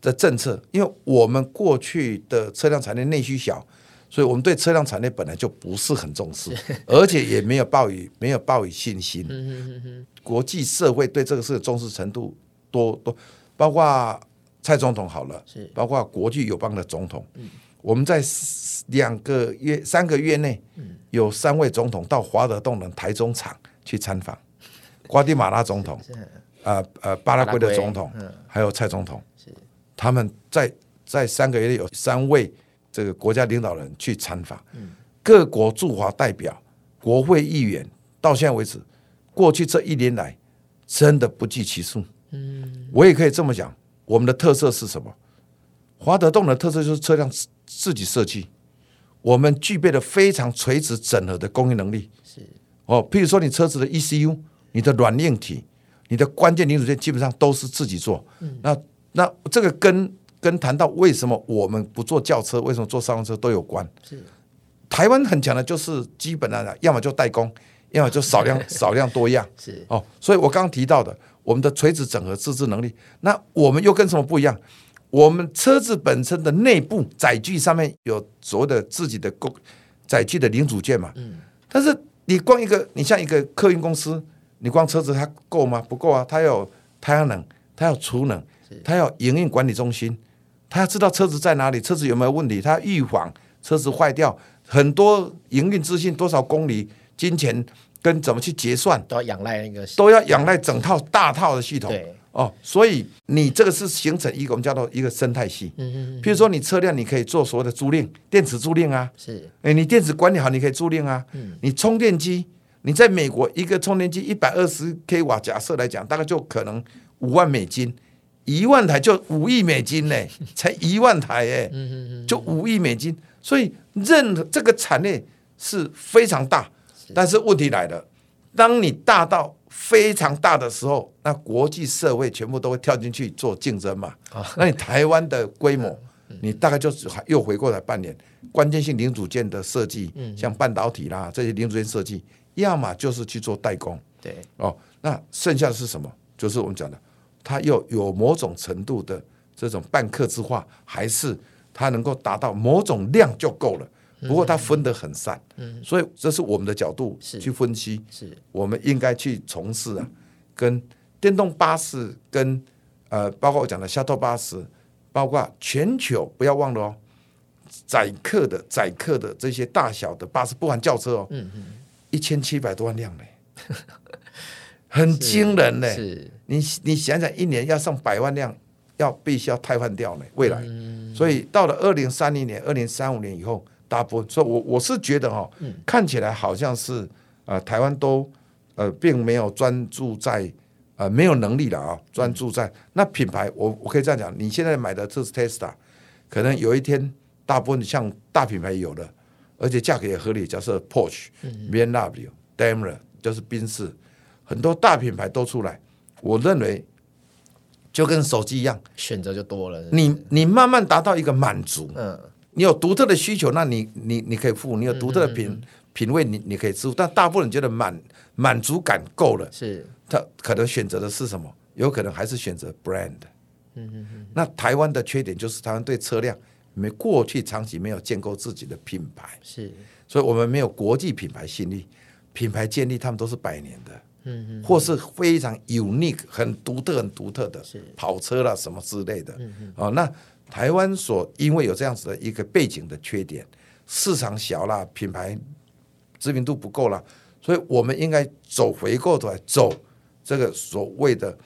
的政策，因为我们过去的车辆产业内需小，所以我们对车辆产业本来就不是很重视，而且也没有抱以没有抱以信心。国际社会对这个事的重视程度多多，包括蔡总统好了，包括国际友邦的总统，我们在两个月三个月内，有三位总统到华德动能台中厂去参访。瓜地马拉总统，呃呃，巴拉圭的总统，还有蔡总统，他们在在三个月里有三位这个国家领导人去参访，各国驻华代表、国会议员，到现在为止，过去这一年来真的不计其数。我也可以这么讲，我们的特色是什么？华德动的特色就是车辆自己设计，我们具备了非常垂直整合的供应能力。是哦，譬如说你车子的 ECU。你的软硬体，你的关键零组件基本上都是自己做。嗯、那那这个跟跟谈到为什么我们不做轿车，为什么做商用车都有关。是台湾很强的就是基本上要么就代工，要么就少量 少量多样。是哦，所以我刚刚提到的我们的垂直整合自制能力，那我们又跟什么不一样？我们车子本身的内部载具上面有所谓的自己的工载具的零组件嘛。嗯、但是你光一个，你像一个客运公司。你光车子它够吗？不够啊！它要有太阳能，它要储能，它要营运管理中心，它要知道车子在哪里，车子有没有问题，它要预防车子坏掉，很多营运资讯，多少公里，金钱跟怎么去结算，都要仰赖那个，都要仰赖整套大套的系统。哦，所以你这个是形成一个我们叫做一个生态系。嗯嗯。譬如说你车辆，你可以做所谓的租赁，电池租赁啊。是。哎，你电池管理好，你可以租赁啊。嗯。你充电机。你在美国一个充电器一百二十 k 瓦，假设来讲，大概就可能五万美金，一万台就五亿美金呢，才一万台哎，就五亿美金。所以任何这个产业是非常大，但是问题来了，当你大到非常大的时候，那国际社会全部都会跳进去做竞争嘛。那你台湾的规模，你大概就又回过来半年，关键性零组件的设计，像半导体啦这些零组件设计。要么就是去做代工，对哦，那剩下的是什么？就是我们讲的，它又有某种程度的这种半客制化，还是它能够达到某种量就够了？不过它分得很散，嗯，所以这是我们的角度去分析，是我们应该去从事啊，跟电动巴士跟呃，包括我讲的 shuttle 巴士，包括全球不要忘了哦，载客的载客的这些大小的巴士，不含轿车哦，嗯嗯。一千七百多万辆呢，很惊人呢。是，你你想想，一年要上百万辆，要必须要汰换掉呢。未来，嗯、所以到了二零三零年、二零三五年以后，大部分，所以我我是觉得哈、哦，嗯、看起来好像是呃，台湾都呃，并没有专注在呃，没有能力了啊，专注在那品牌。我我可以这样讲，你现在买的这是 Tesla，可能有一天，大部分像大品牌有了。而且价格也合理，假设 Porsche、BMW、Daimler 就是宾士，很多大品牌都出来。我认为就跟手机一样，选择就多了。你你慢慢达到一个满足，嗯，你有独特的需求，那你你你可以付，你有独特的品、品味，你你可以支付。但大部分人觉得满满足感够了，是他可能选择的是什么？有可能还是选择 brand。嗯嗯嗯。那台湾的缺点就是台湾对车辆。没过去长期没有建构自己的品牌，是，所以我们没有国际品牌信力，品牌建立他们都是百年的，嗯嗯，或是非常 unique 很独特很独特的，是。跑车啦什么之类的，嗯嗯，哦，那台湾所因为有这样子的一个背景的缺点，市场小啦，品牌知名度不够啦，所以我们应该走回过头来走这个所谓的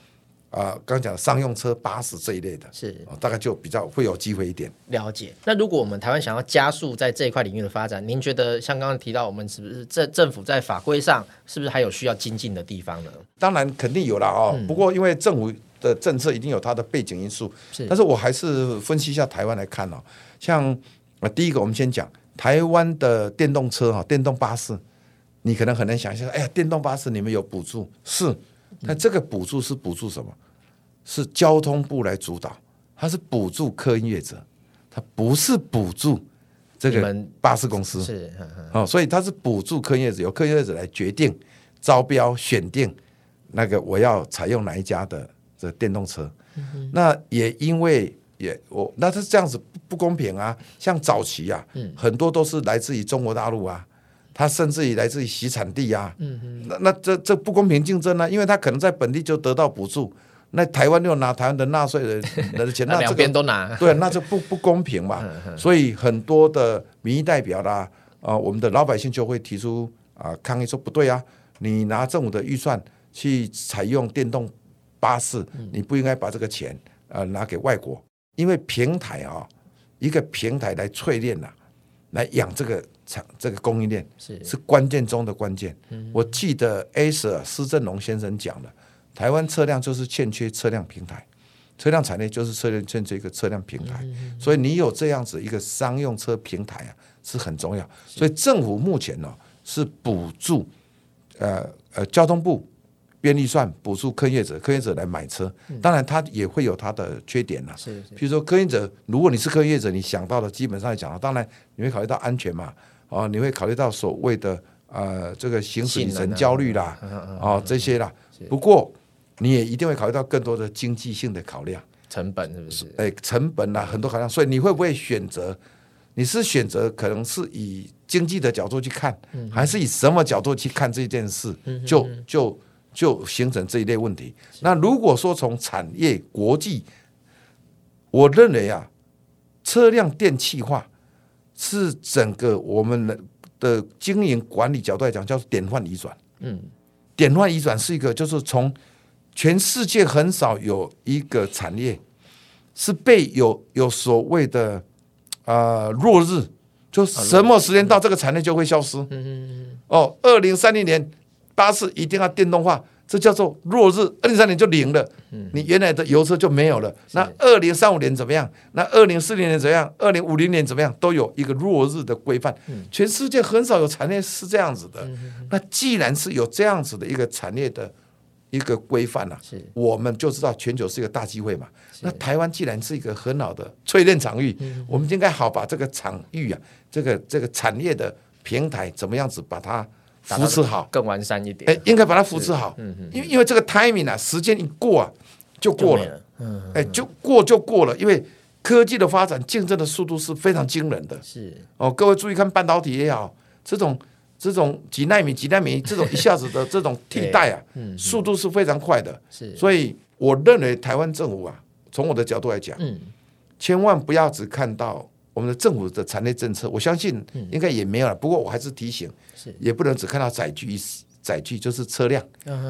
啊，刚刚讲的商用车、巴士这一类的，是、哦、大概就比较会有机会一点。了解。那如果我们台湾想要加速在这一块领域的发展，您觉得像刚刚提到，我们是不是政政府在法规上是不是还有需要精进的地方呢？当然肯定有了哦。嗯、不过因为政府的政策一定有它的背景因素，是。但是我还是分析一下台湾来看哦，像啊，第一个我们先讲台湾的电动车哈，电动巴士，你可能很难想象，哎呀，电动巴士你们有补助是。那这个补助是补助什么？是交通部来主导，它是补助客运业者，它不是补助这个巴士公司。是，哦，所以它是补助客运业者，由客运业者来决定招标选定那个我要采用哪一家的这电动车。嗯、那也因为也我那它是这样子不公平啊，像早期啊，嗯、很多都是来自于中国大陆啊。它甚至于来自于洗产地啊，那那这这不公平竞争呢、啊？因为他可能在本地就得到补助，那台湾又拿台湾的纳税人 的钱，那两边都拿，对，那就不不公平嘛。所以很多的民意代表啦，啊、呃，我们的老百姓就会提出啊、呃、抗议，说不对啊，你拿政府的预算去采用电动巴士，嗯、你不应该把这个钱呃拿给外国，因为平台啊、哦，一个平台来淬炼呐、啊。来养这个产，这个供应链是是关键中的关键。嗯、我记得 Acer 施正荣先生讲的，台湾车辆就是欠缺车辆平台，车辆产业就是车辆欠缺一个车辆平台。嗯、所以你有这样子一个商用车平台啊，是很重要。所以政府目前呢、哦、是补助，呃呃，交通部。编预算补助客运业者，客运业者来买车，当然他也会有他的缺点呐。是，比如说客运业者，如果你是客运业者，你想到的基本上讲了，当然你会考虑到安全嘛，哦，你会考虑到所谓的呃这个行驶里程焦虑啦，哦这些啦。不过你也一定会考虑到更多的经济性的考量，成本是不是？哎，成本啦，很多考量，所以你会不会选择？你是选择可能是以经济的角度去看，还是以什么角度去看这件事？就就。就形成这一类问题。那如果说从产业国际，我认为啊，车辆电气化是整个我们的的经营管理角度来讲，叫做典范移转。嗯，典范移转是一个，就是从全世界很少有一个产业是被有有所谓的啊、呃、落日，就什么时间到这个产业就会消失。嗯嗯嗯。哦，二零三零年。巴士一定要电动化，这叫做落日。二零三年就零了，你原来的油车就没有了。那二零三五年怎么样？那二零四零年怎么样？二零五零年怎么样？都有一个落日的规范。全世界很少有产业是这样子的。那既然是有这样子的一个产业的一个规范了，我们就知道全球是一个大机会嘛。那台湾既然是一个很好的淬炼场域，我们应该好把这个场域啊，这个这个产业的平台怎么样子把它。扶持好，更完善一点。哎，应该把它扶持好。嗯嗯。因为因为这个 timing 啊，时间一过啊，就过了。嗯。哎，就过就过了。因为科技的发展，竞争的速度是非常惊人的。是。哦，各位注意看半导体也好，这种这种几纳米几纳米这种一下子的 这种替代啊，速度是非常快的。是。所以我认为台湾政府啊，从我的角度来讲，嗯，千万不要只看到。我们的政府的产业政策，我相信应该也没有了。不过我还是提醒，也不能只看到载具，载具就是车辆。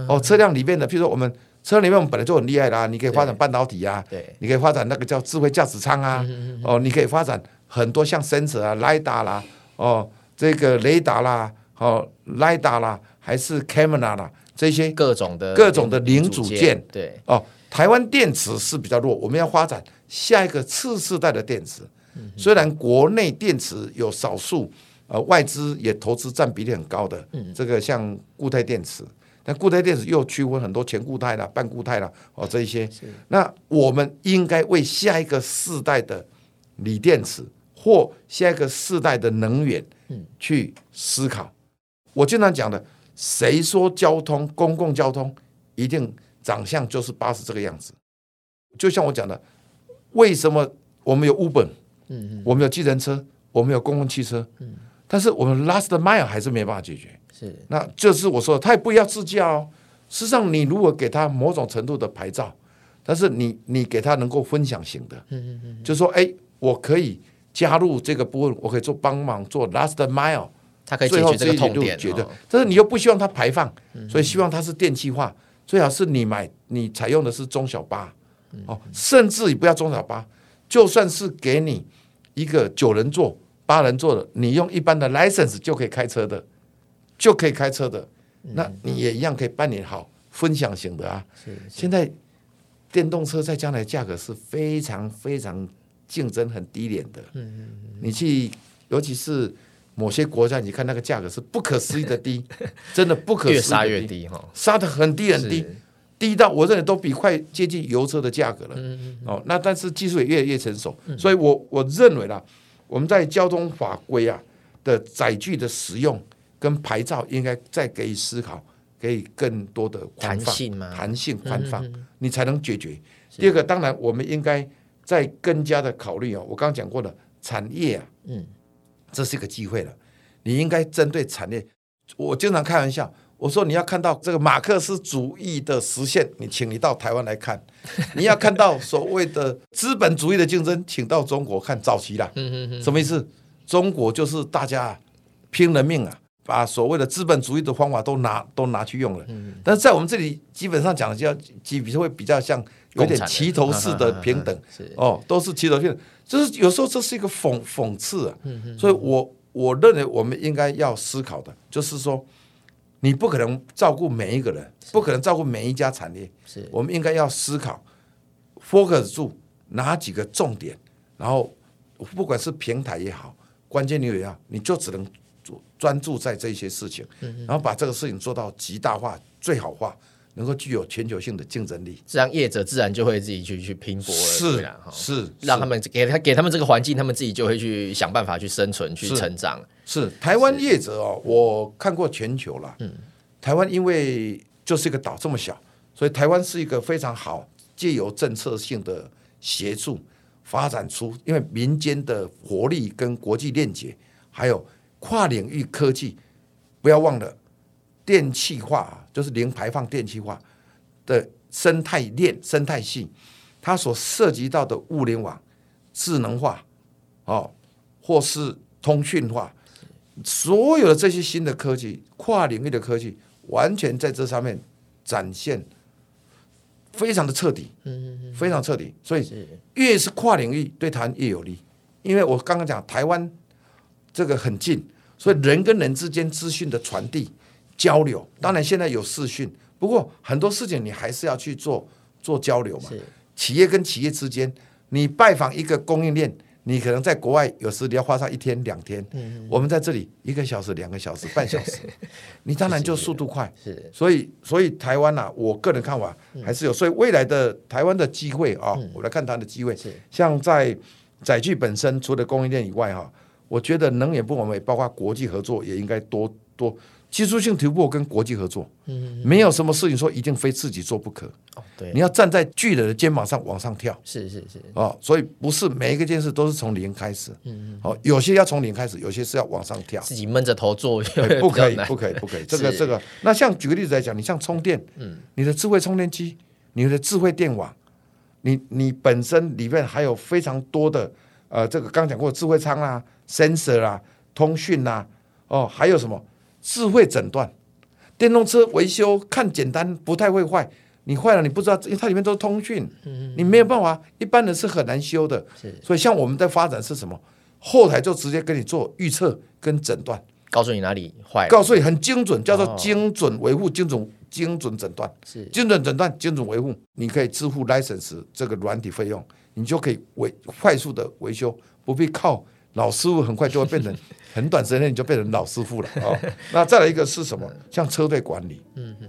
哦，车辆里面的，譬如说我们车辆里面，我们本来就很厉害啦。你可以发展半导体啊，对，你可以发展那个叫智慧驾驶舱啊。哦，你可以发展很多像 sensor 啊、lidar 啦，哦，这个雷达啦，哦，lidar 啦，还是 camera 啦，这些各种的各种的零组件。对，哦，台湾电池是比较弱，我们要发展下一个次世代的电池。虽然国内电池有少数，呃，外资也投资占比例很高的，这个像固态电池，但固态电池又区分很多全固态啦、半固态啦，哦，这一些。那我们应该为下一个世代的锂电池或下一个世代的能源，去思考。我经常讲的，谁说交通公共交通一定长相就是巴士这个样子？就像我讲的，为什么我们有 Uber？嗯嗯，我们有计程车，我们有公共汽车，嗯，但是我们 last mile 还是没办法解决。是，那就是我说的，他也不要自驾哦。事实上，你如果给他某种程度的牌照，但是你你给他能够分享型的，嗯嗯嗯，就说，哎，我可以加入这个部分，我可以做帮忙做 last mile，他可以解决这个痛点，哦，但是你又不希望它排放，所以希望它是电气化，最好是你买你采用的是中小巴，哦，甚至你不要中小巴，就算是给你一个九人座、八人座的，你用一般的 license 就可以开车的，就可以开车的，那你也一样可以办理好分享型的啊。现在电动车在将来价格是非常非常竞争很低廉的，你去，尤其是。某些国家，你看那个价格是不可思议的低，真的不可思议的低，越杀越低哈，杀得很低很低，低到我认为都比快接近油车的价格了。哦，那但是技术也越来越成熟，所以我我认为啦，我们在交通法规啊的载具的使用跟牌照应该再给予思考，给予更多的弹性嘛，弹性宽放，你才能解决。第二个，当然我们应该再更加的考虑哦，我刚刚讲过的产业啊，嗯。这是一个机会了，你应该针对产业。我经常开玩笑，我说你要看到这个马克思主义的实现，你请你到台湾来看；你要看到所谓的资本主义的竞争，请到中国看早期了。什么意思？中国就是大家拼了命啊，把所谓的资本主义的方法都拿都拿去用了。但是在我们这里，基本上讲的就要，基比会比较像有点齐头式的平等。哦，都是齐头平等。就是有时候这是一个讽讽刺啊，所以我我认为我们应该要思考的，就是说，你不可能照顾每一个人，不可能照顾每一家产业，是。我们应该要思考，focus 住哪几个重点，然后不管是平台也好，关键领域也好，你就只能专注在这些事情，然后把这个事情做到极大化、最好化。能够具有全球性的竞争力，这样业者自然就会自己去去拼搏了，是是，让他们给他给他们这个环境，他们自己就会去想办法去生存、去成长。是台湾业者哦，我看过全球了，嗯，台湾因为就是一个岛这么小，所以台湾是一个非常好借由政策性的协助发展出，因为民间的活力跟国际链接，还有跨领域科技，不要忘了。电气化就是零排放电气化的生态链、生态系，它所涉及到的物联网、智能化，哦，或是通讯化，所有的这些新的科技、跨领域的科技，完全在这上面展现，非常的彻底，非常彻底。所以越是跨领域，对台湾越有利。因为我刚刚讲台湾这个很近，所以人跟人之间资讯的传递。交流，当然现在有视讯，不过很多事情你还是要去做做交流嘛。企业跟企业之间，你拜访一个供应链，你可能在国外有时你要花上一天两天，嗯、我们在这里一个小时、两个小时、半小时，你当然就速度快。是，所以所以台湾呐、啊，我个人看法还是有，所以未来的台湾的机会啊，我来看它的机会。像在载具本身，除了供应链以外哈，我觉得能源部门也包括国际合作，也应该多多。技术性突破跟国际合作，嗯，没有什么事情说一定非自己做不可。哦，对，你要站在巨人的肩膀上往上跳。是是是。哦，所以不是每一个件事都是从零开始。嗯，哦，有些要从零开始，有些是要往上跳。自己闷着头做，不可以，不可以，不可以。这个这个，那像举个例子来讲，你像充电，嗯，你的智慧充电机，你的智慧电网，你你本身里面还有非常多的呃，这个刚讲过智慧仓啊、sensor 啊、通讯啊，哦，还有什么？智慧诊断，电动车维修看简单，不太会坏。你坏了，你不知道，因为它里面都是通讯，你没有办法，一般人是很难修的。所以像我们在发展是什么？后台就直接给你做预测跟诊断，告诉你哪里坏，告诉你很精准，叫做精准维护、精准精准诊断，是精准诊断、精准维护。你可以支付 license 这个软体费用，你就可以维快速的维修，不必靠。老师傅很快就会变成，很短时间你就变成老师傅了啊、哦！那再来一个是什么？像车队管理，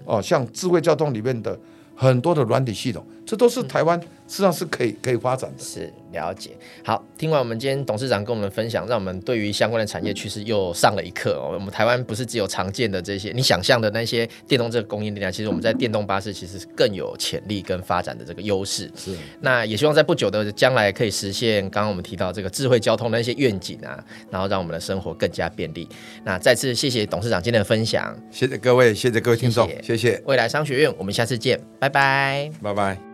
哦，像智慧交通里面的很多的软体系统，这都是台湾实际上是可以可以发展的。是了解。好，听完我们今天董事长跟我们分享，让我们对于相关的产业趋势又上了一课哦。我们台湾不是只有常见的这些你想象的那些电动这个供应链，其实我们在电动巴士其实更有潜力跟发展的这个优势。是。那也希望在不久的将来可以实现刚刚我们提到这个智慧交通的一些愿景啊，然后让我们的生活更加便利。那再次谢谢董事长今天的分享，谢谢各位，谢谢各位听众。谢谢未来商学院，我们下次见，拜拜，拜拜。